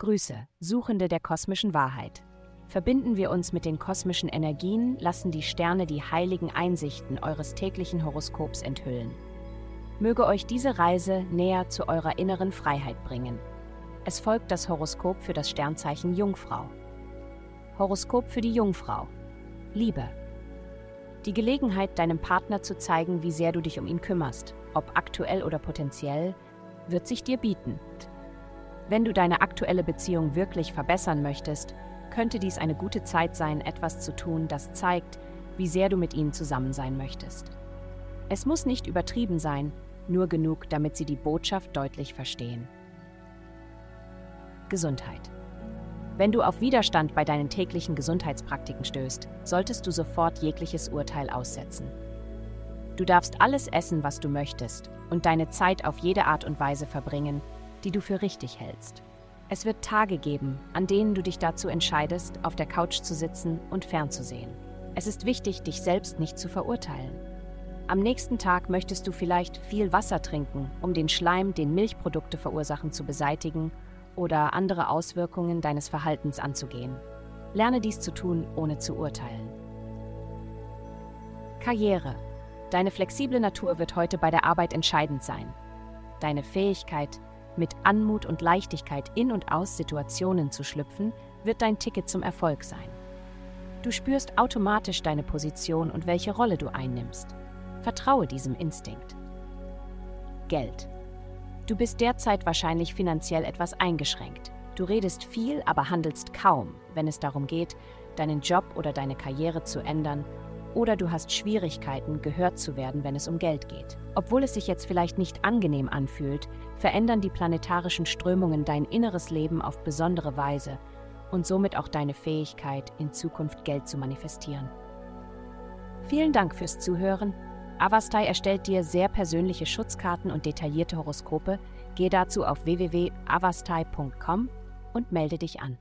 Grüße, Suchende der kosmischen Wahrheit. Verbinden wir uns mit den kosmischen Energien, lassen die Sterne die heiligen Einsichten eures täglichen Horoskops enthüllen. Möge euch diese Reise näher zu eurer inneren Freiheit bringen. Es folgt das Horoskop für das Sternzeichen Jungfrau. Horoskop für die Jungfrau. Liebe. Die Gelegenheit, deinem Partner zu zeigen, wie sehr du dich um ihn kümmerst, ob aktuell oder potenziell, wird sich dir bieten. Wenn du deine aktuelle Beziehung wirklich verbessern möchtest, könnte dies eine gute Zeit sein, etwas zu tun, das zeigt, wie sehr du mit ihnen zusammen sein möchtest. Es muss nicht übertrieben sein, nur genug, damit sie die Botschaft deutlich verstehen. Gesundheit. Wenn du auf Widerstand bei deinen täglichen Gesundheitspraktiken stößt, solltest du sofort jegliches Urteil aussetzen. Du darfst alles essen, was du möchtest, und deine Zeit auf jede Art und Weise verbringen, die du für richtig hältst. Es wird Tage geben, an denen du dich dazu entscheidest, auf der Couch zu sitzen und fernzusehen. Es ist wichtig, dich selbst nicht zu verurteilen. Am nächsten Tag möchtest du vielleicht viel Wasser trinken, um den Schleim, den Milchprodukte verursachen, zu beseitigen oder andere Auswirkungen deines Verhaltens anzugehen. Lerne dies zu tun, ohne zu urteilen. Karriere. Deine flexible Natur wird heute bei der Arbeit entscheidend sein. Deine Fähigkeit, mit Anmut und Leichtigkeit in und aus Situationen zu schlüpfen, wird dein Ticket zum Erfolg sein. Du spürst automatisch deine Position und welche Rolle du einnimmst. Vertraue diesem Instinkt. Geld. Du bist derzeit wahrscheinlich finanziell etwas eingeschränkt. Du redest viel, aber handelst kaum, wenn es darum geht, deinen Job oder deine Karriere zu ändern oder du hast Schwierigkeiten, gehört zu werden, wenn es um Geld geht. Obwohl es sich jetzt vielleicht nicht angenehm anfühlt, verändern die planetarischen Strömungen dein inneres Leben auf besondere Weise und somit auch deine Fähigkeit, in Zukunft Geld zu manifestieren. Vielen Dank fürs Zuhören. Avastai erstellt dir sehr persönliche Schutzkarten und detaillierte Horoskope. Geh dazu auf www.avastai.com und melde dich an.